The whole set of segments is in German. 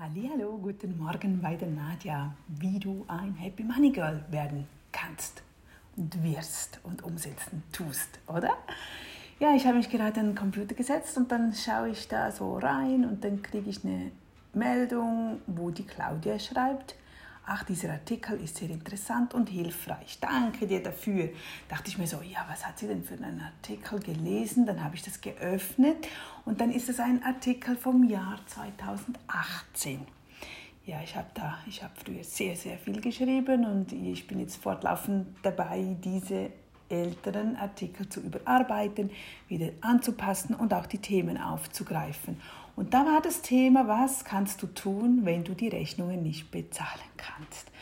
Hallo, guten Morgen bei der Nadja, wie du ein Happy Money Girl werden kannst und wirst und umsetzen tust, oder? Ja, ich habe mich gerade an den Computer gesetzt und dann schaue ich da so rein und dann kriege ich eine Meldung, wo die Claudia schreibt, ach, dieser Artikel ist sehr interessant und hilfreich. Danke dir dafür. Dachte ich mir so, ja, was hat sie denn für einen Artikel gelesen? Dann habe ich das geöffnet und dann ist es ein Artikel vom Jahr 2018. Ja, ich habe da, ich habe früher sehr, sehr viel geschrieben und ich bin jetzt fortlaufend dabei, diese älteren Artikel zu überarbeiten, wieder anzupassen und auch die Themen aufzugreifen. Und da war das Thema, was kannst du tun, wenn du die Rechnungen nicht bezahlen kannst?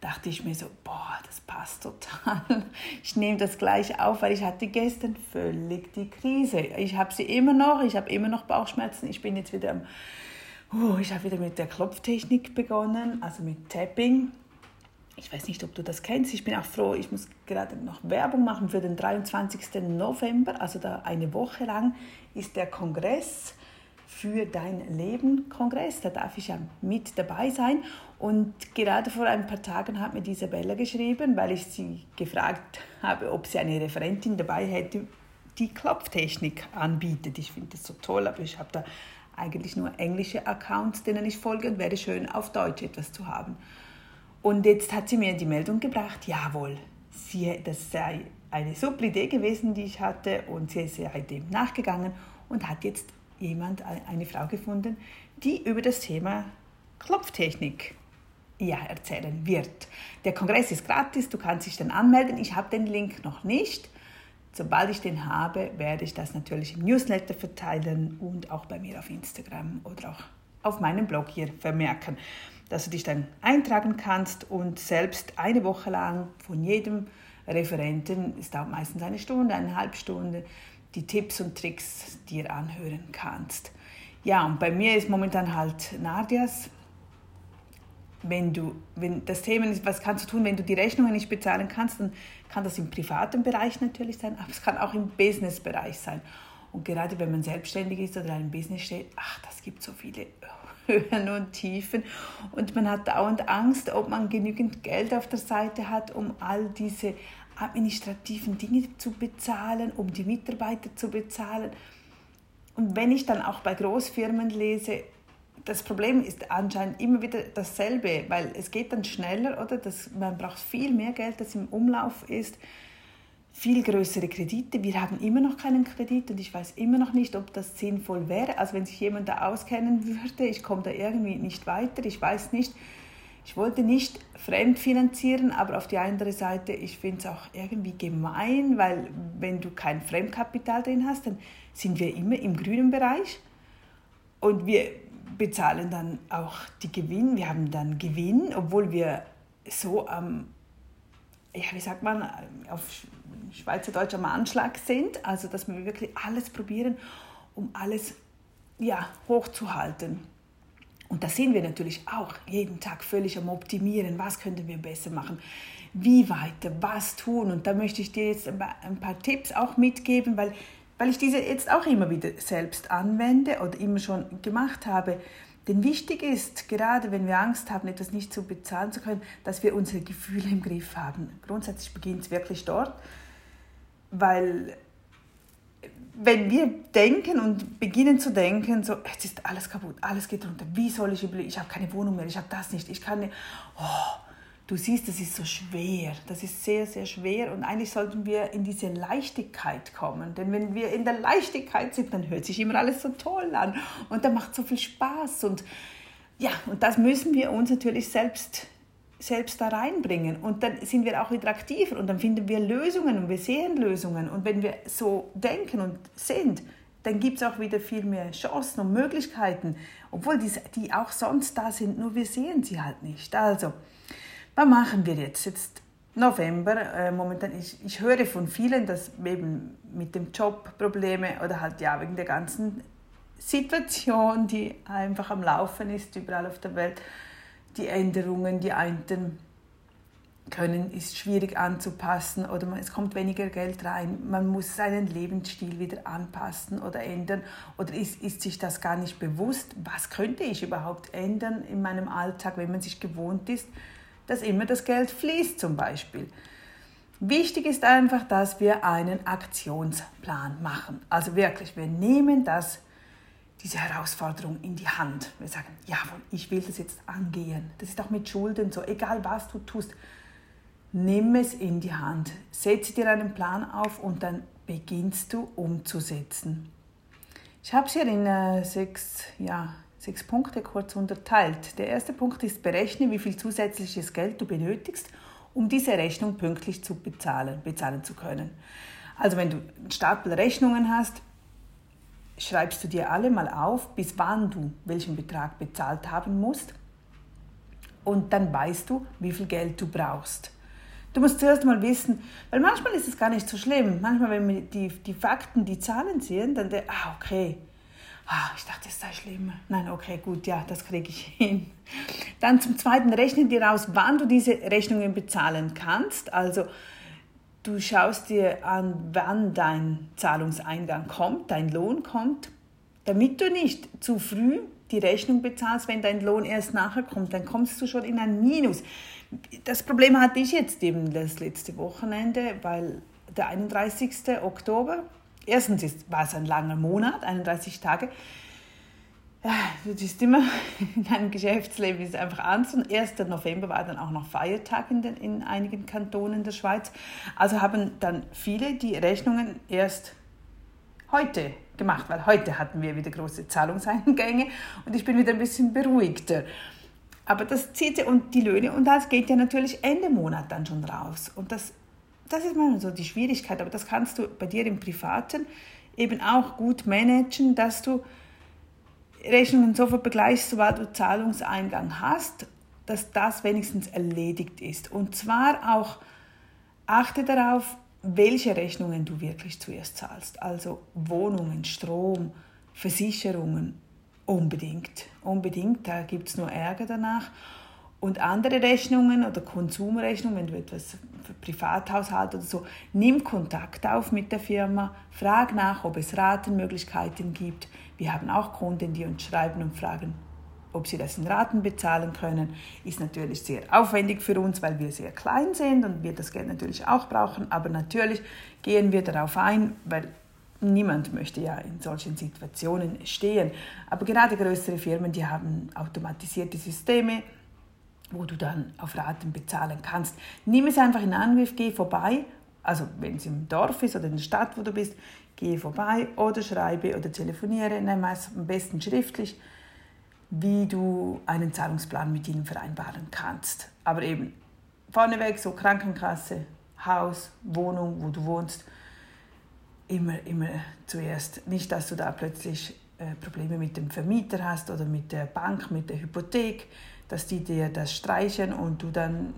Dachte ich mir so, boah, das passt total. Ich nehme das gleich auf, weil ich hatte gestern völlig die Krise. Ich habe sie immer noch, ich habe immer noch Bauchschmerzen. Ich bin jetzt wieder am, uh, ich habe wieder mit der Klopftechnik begonnen, also mit Tapping. Ich weiß nicht, ob du das kennst. Ich bin auch froh, ich muss gerade noch Werbung machen für den 23. November, also da eine Woche lang ist der Kongress für dein Leben Kongress. Da darf ich ja mit dabei sein. Und gerade vor ein paar Tagen hat mir Isabella geschrieben, weil ich sie gefragt habe, ob sie eine Referentin dabei hätte, die Klopftechnik anbietet. Ich finde das so toll, aber ich habe da eigentlich nur englische Accounts, denen ich folge und wäre schön, auf Deutsch etwas zu haben. Und jetzt hat sie mir die Meldung gebracht, jawohl, sie, das sei eine super Idee gewesen, die ich hatte und sie ist dem nachgegangen und hat jetzt jemand, eine Frau gefunden, die über das Thema Klopftechnik ja, erzählen wird. Der Kongress ist gratis, du kannst dich dann anmelden. Ich habe den Link noch nicht. Sobald ich den habe, werde ich das natürlich im Newsletter verteilen und auch bei mir auf Instagram oder auch auf meinem Blog hier vermerken, dass du dich dann eintragen kannst und selbst eine Woche lang von jedem Referenten, es dauert meistens eine Stunde, eine halbe Stunde, die Tipps und Tricks dir anhören kannst. Ja, und bei mir ist momentan halt Nadias. Wenn du, wenn das Thema ist, was kannst du tun, wenn du die Rechnungen nicht bezahlen kannst, dann kann das im privaten Bereich natürlich sein, aber es kann auch im Businessbereich sein. Und gerade wenn man selbstständig ist oder in einem Business steht, ach, das gibt so viele Höhen und Tiefen und man hat dauernd Angst, ob man genügend Geld auf der Seite hat, um all diese administrativen Dinge zu bezahlen, um die Mitarbeiter zu bezahlen. Und wenn ich dann auch bei Großfirmen lese, das Problem ist anscheinend immer wieder dasselbe, weil es geht dann schneller, oder? Das, man braucht viel mehr Geld, das im Umlauf ist, viel größere Kredite. Wir haben immer noch keinen Kredit und ich weiß immer noch nicht, ob das sinnvoll wäre. Also wenn sich jemand da auskennen würde, ich komme da irgendwie nicht weiter, ich weiß nicht, ich wollte nicht fremdfinanzieren, aber auf die andere Seite, ich finde es auch irgendwie gemein, weil wenn du kein Fremdkapital drin hast, dann sind wir immer im grünen Bereich und wir bezahlen dann auch die Gewinn, wir haben dann Gewinn, obwohl wir so am, ja, wie sagt man, auf Schweizerdeutsch am Anschlag sind, also dass wir wirklich alles probieren, um alles ja, hochzuhalten. Und da sind wir natürlich auch jeden Tag völlig am Optimieren. Was könnten wir besser machen? Wie weiter? Was tun? Und da möchte ich dir jetzt ein paar Tipps auch mitgeben, weil, weil ich diese jetzt auch immer wieder selbst anwende oder immer schon gemacht habe. Denn wichtig ist, gerade wenn wir Angst haben, etwas nicht zu bezahlen zu können, dass wir unsere Gefühle im Griff haben. Grundsätzlich beginnt es wirklich dort, weil wenn wir denken und beginnen zu denken, so, jetzt ist alles kaputt, alles geht runter, wie soll ich überleben, ich habe keine Wohnung mehr, ich habe das nicht, ich kann nicht, oh, du siehst, das ist so schwer, das ist sehr, sehr schwer. Und eigentlich sollten wir in diese Leichtigkeit kommen, denn wenn wir in der Leichtigkeit sind, dann hört sich immer alles so toll an und dann macht so viel Spaß und ja, und das müssen wir uns natürlich selbst selbst da reinbringen. Und dann sind wir auch wieder aktiver und dann finden wir Lösungen und wir sehen Lösungen. Und wenn wir so denken und sind, dann gibt es auch wieder viel mehr Chancen und Möglichkeiten, obwohl die, die auch sonst da sind, nur wir sehen sie halt nicht. Also, was machen wir jetzt? Jetzt November, äh, momentan, ich, ich höre von vielen, dass eben mit dem Job Probleme oder halt ja wegen der ganzen Situation, die einfach am Laufen ist, überall auf der Welt, die Änderungen, die einen können, ist schwierig anzupassen oder es kommt weniger Geld rein. Man muss seinen Lebensstil wieder anpassen oder ändern oder ist, ist sich das gar nicht bewusst, was könnte ich überhaupt ändern in meinem Alltag, wenn man sich gewohnt ist, dass immer das Geld fließt zum Beispiel. Wichtig ist einfach, dass wir einen Aktionsplan machen. Also wirklich, wir nehmen das, diese Herausforderung in die Hand. Wir sagen, jawohl, ich will das jetzt angehen. Das ist auch mit Schulden so, egal was du tust nimm es in die Hand, setze dir einen Plan auf und dann beginnst du umzusetzen. Ich habe es hier in äh, sechs, ja, sechs Punkte kurz unterteilt. Der erste Punkt ist, berechne, wie viel zusätzliches Geld du benötigst, um diese Rechnung pünktlich zu bezahlen, bezahlen zu können. Also wenn du einen Stapel Rechnungen hast, schreibst du dir alle mal auf, bis wann du welchen Betrag bezahlt haben musst. Und dann weißt du, wie viel Geld du brauchst. Du musst zuerst mal wissen, weil manchmal ist es gar nicht so schlimm. Manchmal, wenn wir die, die Fakten, die Zahlen sehen, dann der, ah, okay. Ah, ich dachte, es sei schlimm. Nein, okay, gut, ja, das kriege ich hin. Dann zum Zweiten, rechne dir aus, wann du diese Rechnungen bezahlen kannst. Also, du schaust dir an, wann dein Zahlungseingang kommt, dein Lohn kommt, damit du nicht zu früh die Rechnung bezahlst, wenn dein Lohn erst nachher kommt, dann kommst du schon in ein Minus das Problem hatte ich jetzt eben das letzte Wochenende, weil der 31. Oktober, erstens war es ein langer Monat, 31 Tage. Das ist immer in einem Geschäftsleben ist einfach anders. Und 1. November war dann auch noch Feiertag in, den, in einigen Kantonen der Schweiz. Also haben dann viele die Rechnungen erst heute gemacht, weil heute hatten wir wieder große Zahlungseingänge und ich bin wieder ein bisschen beruhigter. Aber das zieht und die Löhne und das geht ja natürlich Ende Monat dann schon raus. Und das, das ist mal so die Schwierigkeit. Aber das kannst du bei dir im Privaten eben auch gut managen, dass du Rechnungen sofort begleichst, sobald du Zahlungseingang hast, dass das wenigstens erledigt ist. Und zwar auch achte darauf, welche Rechnungen du wirklich zuerst zahlst. Also Wohnungen, Strom, Versicherungen, Unbedingt, unbedingt. Da gibt es nur Ärger danach. Und andere Rechnungen oder Konsumrechnungen, wenn du etwas für Privathaushalt oder so, nimm Kontakt auf mit der Firma, frag nach, ob es Ratenmöglichkeiten gibt. Wir haben auch Kunden, die uns schreiben und fragen, ob sie das in Raten bezahlen können. Ist natürlich sehr aufwendig für uns, weil wir sehr klein sind und wir das Geld natürlich auch brauchen. Aber natürlich gehen wir darauf ein, weil Niemand möchte ja in solchen Situationen stehen. Aber gerade größere Firmen, die haben automatisierte Systeme, wo du dann auf Raten bezahlen kannst. Nimm es einfach in Angriff, geh vorbei. Also wenn es im Dorf ist oder in der Stadt, wo du bist, geh vorbei oder schreibe oder telefoniere, nimm am besten schriftlich, wie du einen Zahlungsplan mit ihnen vereinbaren kannst. Aber eben vorneweg so Krankenkasse, Haus, Wohnung, wo du wohnst, immer, immer zuerst. Nicht, dass du da plötzlich äh, Probleme mit dem Vermieter hast oder mit der Bank, mit der Hypothek, dass die dir das streichen und du dann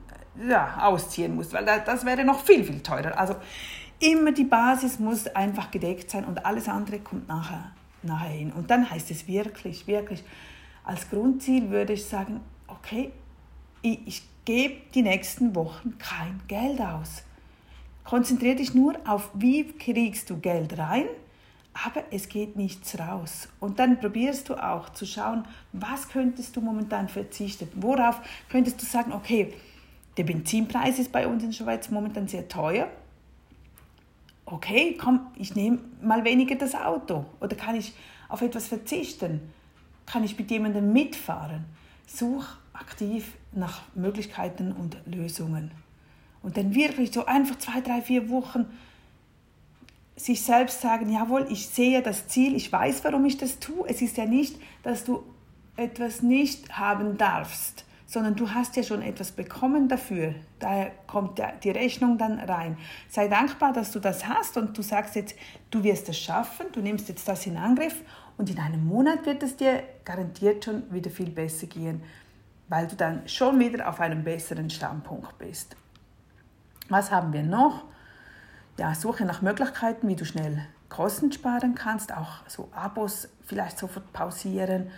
ja, ausziehen musst, weil das wäre noch viel, viel teurer. Also immer die Basis muss einfach gedeckt sein und alles andere kommt nachher, nachher hin. Und dann heißt es wirklich, wirklich, als Grundziel würde ich sagen, okay, ich, ich gebe die nächsten Wochen kein Geld aus. Konzentriere dich nur auf, wie kriegst du Geld rein, aber es geht nichts raus. Und dann probierst du auch zu schauen, was könntest du momentan verzichten? Worauf könntest du sagen, okay, der Benzinpreis ist bei uns in der Schweiz momentan sehr teuer. Okay, komm, ich nehme mal weniger das Auto. Oder kann ich auf etwas verzichten? Kann ich mit jemandem mitfahren? Such aktiv nach Möglichkeiten und Lösungen und dann wirklich so einfach zwei, drei, vier Wochen sich selbst sagen, jawohl, ich sehe das Ziel, ich weiß, warum ich das tue. Es ist ja nicht, dass du etwas nicht haben darfst, sondern du hast ja schon etwas bekommen dafür. Daher kommt die Rechnung dann rein. Sei dankbar, dass du das hast und du sagst jetzt, du wirst es schaffen, du nimmst jetzt das in Angriff und in einem Monat wird es dir garantiert schon wieder viel besser gehen, weil du dann schon wieder auf einem besseren Standpunkt bist. Was haben wir noch? Ja, Suche nach Möglichkeiten, wie du schnell Kosten sparen kannst, auch so Abos vielleicht sofort pausieren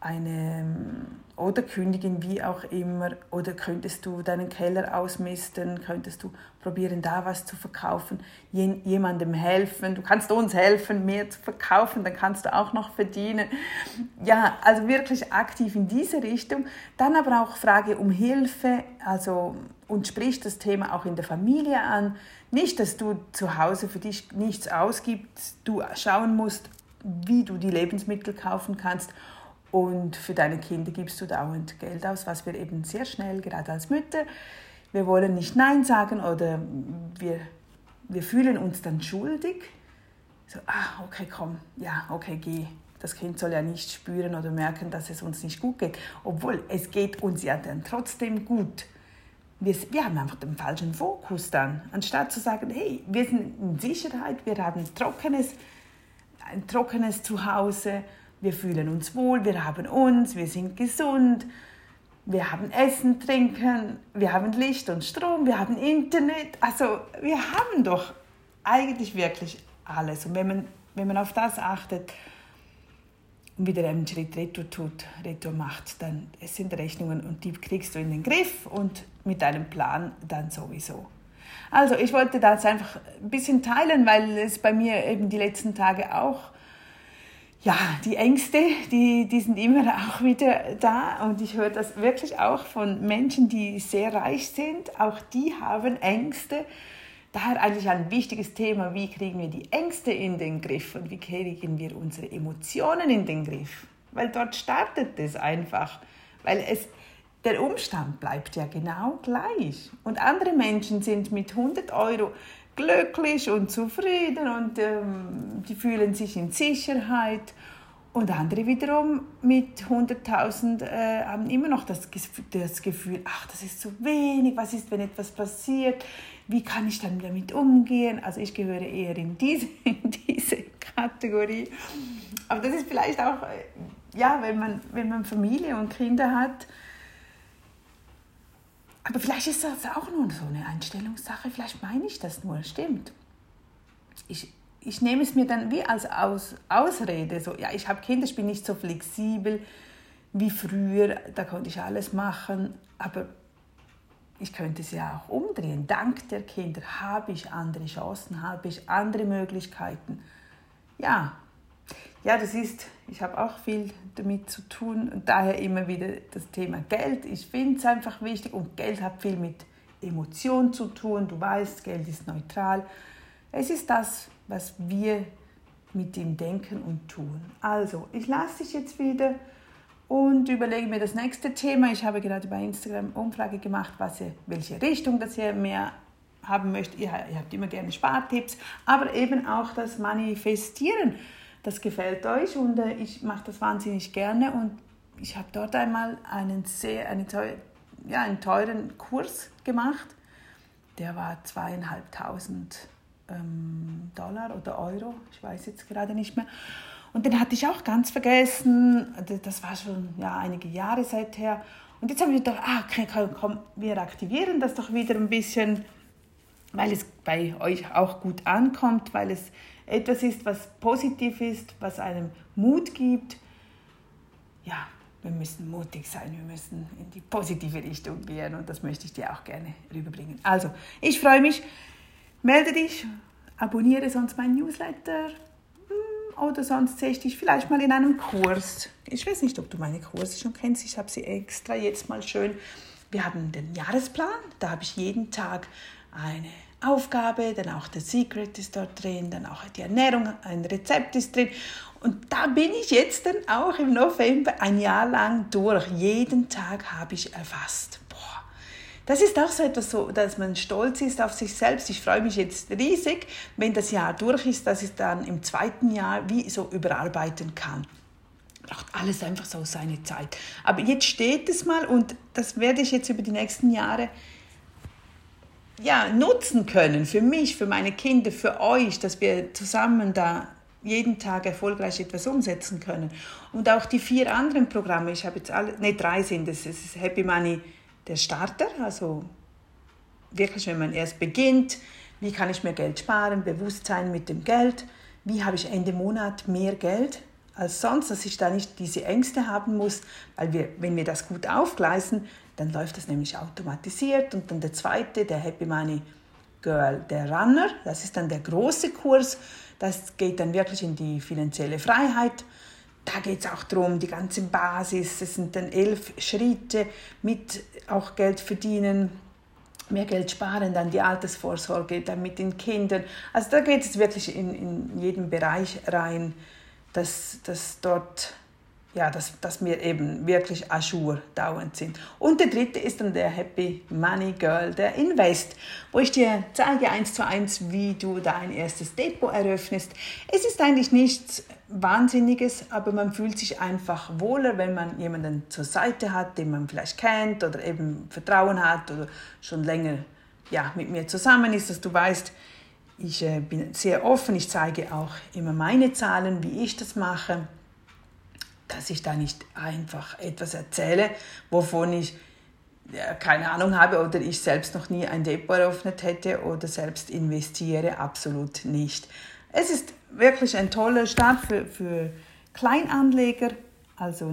eine oder kündigen, wie auch immer, oder könntest du deinen Keller ausmisten, könntest du probieren, da was zu verkaufen, jemandem helfen, du kannst uns helfen, mehr zu verkaufen, dann kannst du auch noch verdienen. Ja, also wirklich aktiv in diese Richtung. Dann aber auch Frage um Hilfe, also und sprich das Thema auch in der Familie an. Nicht, dass du zu Hause für dich nichts ausgibst, du schauen musst, wie du die Lebensmittel kaufen kannst und für deine Kinder gibst du dauernd Geld aus, was wir eben sehr schnell, gerade als Mütter, wir wollen nicht Nein sagen oder wir, wir fühlen uns dann schuldig. So, ah, okay, komm, ja, okay, geh. Das Kind soll ja nicht spüren oder merken, dass es uns nicht gut geht. Obwohl, es geht uns ja dann trotzdem gut. Wir, wir haben einfach den falschen Fokus dann. Anstatt zu sagen, hey, wir sind in Sicherheit, wir haben trockenes, ein trockenes Zuhause, wir fühlen uns wohl, wir haben uns, wir sind gesund, wir haben Essen, Trinken, wir haben Licht und Strom, wir haben Internet. Also wir haben doch eigentlich wirklich alles. Und wenn man, wenn man auf das achtet und wieder einen Schritt retour tut, retour macht, dann es sind Rechnungen und die kriegst du in den Griff und mit deinem Plan dann sowieso. Also ich wollte das einfach ein bisschen teilen, weil es bei mir eben die letzten Tage auch ja, die Ängste, die, die sind immer auch wieder da und ich höre das wirklich auch von Menschen, die sehr reich sind. Auch die haben Ängste. Daher eigentlich ein wichtiges Thema, wie kriegen wir die Ängste in den Griff und wie kriegen wir unsere Emotionen in den Griff. Weil dort startet es einfach, weil es, der Umstand bleibt ja genau gleich. Und andere Menschen sind mit 100 Euro glücklich und zufrieden und ähm, die fühlen sich in Sicherheit. Und andere wiederum mit 100.000 äh, haben immer noch das, das Gefühl, ach, das ist zu wenig, was ist, wenn etwas passiert, wie kann ich dann damit umgehen? Also ich gehöre eher in diese, in diese Kategorie. Aber das ist vielleicht auch, äh, ja, wenn man, wenn man Familie und Kinder hat, aber vielleicht ist das auch nur so eine Einstellungssache, vielleicht meine ich das nur, stimmt. Ich, ich nehme es mir dann wie als Aus, Ausrede, so, ja, ich habe Kinder, ich bin nicht so flexibel wie früher, da konnte ich alles machen, aber ich könnte es ja auch umdrehen. Dank der Kinder habe ich andere Chancen, habe ich andere Möglichkeiten. Ja, ja, das ist, ich habe auch viel damit zu tun und daher immer wieder das Thema Geld. Ich finde es einfach wichtig und Geld hat viel mit Emotion zu tun. Du weißt, Geld ist neutral. Es ist das, was wir mit ihm denken und tun. Also, ich lasse dich jetzt wieder und überlege mir das nächste Thema. Ich habe gerade bei Instagram Umfrage gemacht, was ihr, welche Richtung das ihr mehr haben möchtet. Ihr, ihr habt immer gerne Spartipps, aber eben auch das Manifestieren das gefällt euch und äh, ich mache das wahnsinnig gerne und ich habe dort einmal einen sehr einen, teuer, ja, einen teuren Kurs gemacht. Der war zweieinhalbtausend ähm, Dollar oder Euro, ich weiß jetzt gerade nicht mehr. Und den hatte ich auch ganz vergessen. Das war schon ja, einige Jahre seither. Und jetzt haben wir gedacht, ah, okay, komm, wir aktivieren das doch wieder ein bisschen, weil es bei euch auch gut ankommt, weil es etwas ist, was positiv ist, was einem Mut gibt. Ja, wir müssen mutig sein, wir müssen in die positive Richtung gehen und das möchte ich dir auch gerne rüberbringen. Also, ich freue mich, melde dich, abonniere sonst meinen Newsletter hm, oder sonst sehe ich dich vielleicht mal in einem Kurs. Ich weiß nicht, ob du meine Kurse schon kennst, ich habe sie extra jetzt mal schön. Wir haben den Jahresplan, da habe ich jeden Tag eine Aufgabe, dann auch der Secret ist dort drin, dann auch die Ernährung, ein Rezept ist drin. Und da bin ich jetzt dann auch im November ein Jahr lang durch. Jeden Tag habe ich erfasst. Boah. Das ist auch so etwas, so, dass man stolz ist auf sich selbst. Ich freue mich jetzt riesig, wenn das Jahr durch ist, dass ich dann im zweiten Jahr wie so überarbeiten kann braucht alles einfach so seine Zeit. Aber jetzt steht es mal und das werde ich jetzt über die nächsten Jahre ja, nutzen können für mich, für meine Kinder, für euch, dass wir zusammen da jeden Tag erfolgreich etwas umsetzen können. Und auch die vier anderen Programme, ich habe jetzt alle, ne, drei sind es. Es ist Happy Money der Starter, also wirklich, wenn man erst beginnt, wie kann ich mehr Geld sparen, Bewusstsein mit dem Geld, wie habe ich Ende Monat mehr Geld, als sonst, dass ich da nicht diese Ängste haben muss, weil wir, wenn wir das gut aufgleisen, dann läuft das nämlich automatisiert. Und dann der zweite, der Happy Money Girl, der Runner, das ist dann der große Kurs, das geht dann wirklich in die finanzielle Freiheit. Da geht es auch darum, die ganze Basis, es sind dann elf Schritte mit auch Geld verdienen, mehr Geld sparen, dann die Altersvorsorge, dann mit den Kindern. Also da geht es wirklich in, in jeden Bereich rein, dass, dass dort ja, dass, dass wir eben wirklich Ajour dauernd sind. Und der dritte ist dann der Happy Money Girl, der Invest, wo ich dir zeige eins zu eins, wie du dein erstes Depot eröffnest. Es ist eigentlich nichts Wahnsinniges, aber man fühlt sich einfach wohler, wenn man jemanden zur Seite hat, den man vielleicht kennt oder eben Vertrauen hat oder schon länger ja, mit mir zusammen ist, dass du weißt, ich äh, bin sehr offen, ich zeige auch immer meine Zahlen, wie ich das mache dass ich da nicht einfach etwas erzähle, wovon ich keine Ahnung habe oder ich selbst noch nie ein Depot eröffnet hätte oder selbst investiere, absolut nicht. Es ist wirklich ein toller Start für, für Kleinanleger, also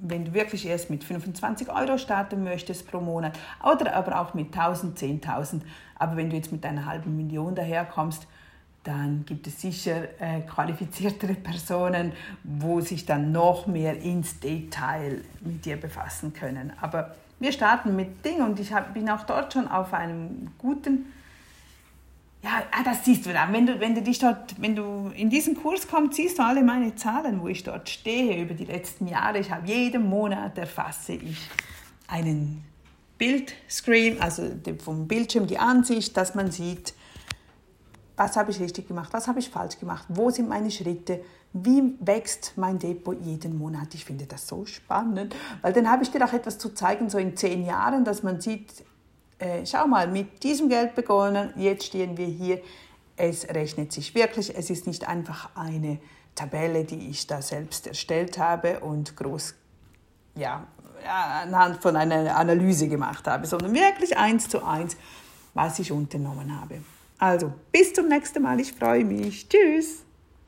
wenn du wirklich erst mit 25 Euro starten möchtest pro Monat oder aber auch mit 1000, 10.000, aber wenn du jetzt mit einer halben Million daherkommst, dann gibt es sicher äh, qualifiziertere Personen, wo sich dann noch mehr ins Detail mit dir befassen können. Aber wir starten mit Dingen und ich hab, bin auch dort schon auf einem guten, ja, ah, das siehst du da. Wenn du, wenn du dich dort, wenn du in diesen Kurs kommst, siehst du alle meine Zahlen, wo ich dort stehe über die letzten Jahre. Ich habe jeden Monat erfasse ich einen Bildscreen, also vom Bildschirm die Ansicht, dass man sieht, was habe ich richtig gemacht, was habe ich falsch gemacht, wo sind meine Schritte, wie wächst mein Depot jeden Monat. Ich finde das so spannend, weil dann habe ich dir auch etwas zu zeigen, so in zehn Jahren, dass man sieht, äh, schau mal, mit diesem Geld begonnen, jetzt stehen wir hier, es rechnet sich wirklich, es ist nicht einfach eine Tabelle, die ich da selbst erstellt habe und groß, ja, anhand von einer Analyse gemacht habe, sondern wirklich eins zu eins, was ich unternommen habe. Also, bis zum nächsten Mal. Ich freue mich. Tschüss.